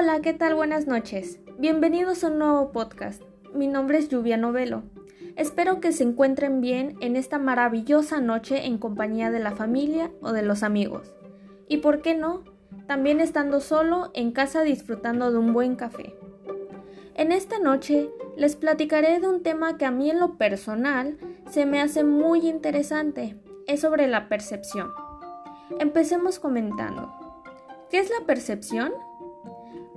Hola, ¿qué tal? Buenas noches. Bienvenidos a un nuevo podcast. Mi nombre es Lluvia Novelo. Espero que se encuentren bien en esta maravillosa noche en compañía de la familia o de los amigos. Y por qué no, también estando solo en casa disfrutando de un buen café. En esta noche les platicaré de un tema que a mí en lo personal se me hace muy interesante. Es sobre la percepción. Empecemos comentando. ¿Qué es la percepción?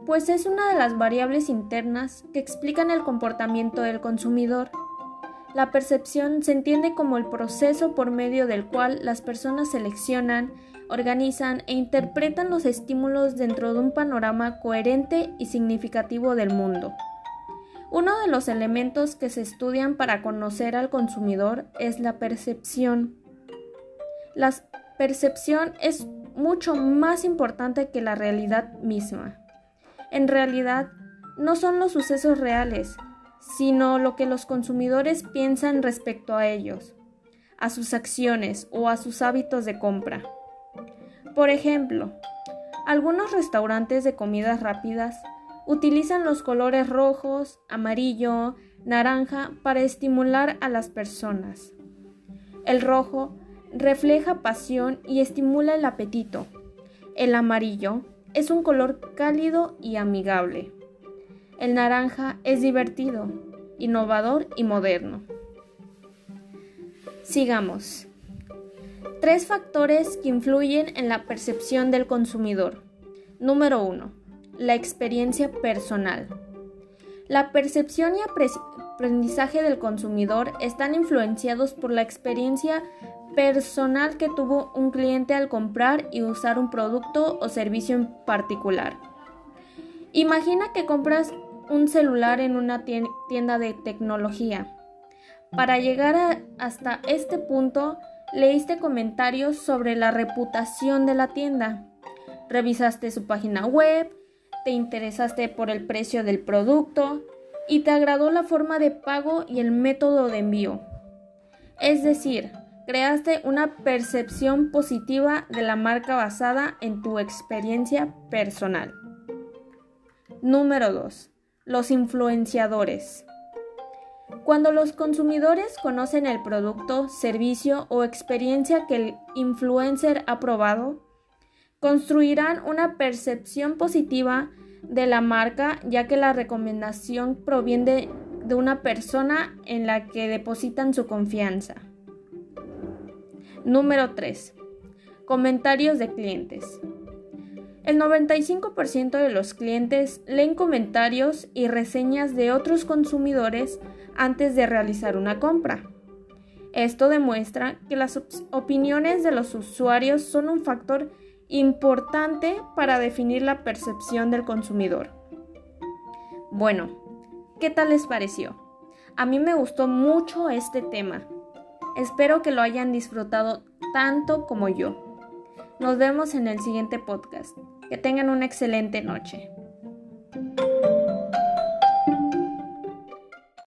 Pues es una de las variables internas que explican el comportamiento del consumidor. La percepción se entiende como el proceso por medio del cual las personas seleccionan, organizan e interpretan los estímulos dentro de un panorama coherente y significativo del mundo. Uno de los elementos que se estudian para conocer al consumidor es la percepción. La percepción es mucho más importante que la realidad misma. En realidad, no son los sucesos reales, sino lo que los consumidores piensan respecto a ellos, a sus acciones o a sus hábitos de compra. Por ejemplo, algunos restaurantes de comidas rápidas utilizan los colores rojos, amarillo, naranja para estimular a las personas. El rojo refleja pasión y estimula el apetito. El amarillo es un color cálido y amigable. El naranja es divertido, innovador y moderno. Sigamos. Tres factores que influyen en la percepción del consumidor. Número 1 la experiencia personal. La percepción y aprendizaje del consumidor están influenciados por la experiencia personal que tuvo un cliente al comprar y usar un producto o servicio en particular. Imagina que compras un celular en una tienda de tecnología. Para llegar hasta este punto, leíste comentarios sobre la reputación de la tienda. Revisaste su página web, te interesaste por el precio del producto y te agradó la forma de pago y el método de envío. Es decir, creaste una percepción positiva de la marca basada en tu experiencia personal. Número 2. Los influenciadores. Cuando los consumidores conocen el producto, servicio o experiencia que el influencer ha probado, construirán una percepción positiva de la marca ya que la recomendación proviene de, una persona en la que depositan su confianza. Número 3. Comentarios de clientes. El 95% de los clientes leen comentarios y reseñas de otros consumidores antes de realizar una compra. Esto demuestra que las opiniones de los usuarios son un factor importante para definir la percepción del consumidor. Bueno, ¿qué tal les pareció? A mí me gustó mucho este tema. Espero que lo hayan disfrutado tanto como yo. Nos vemos en el siguiente podcast. Que tengan una excelente noche.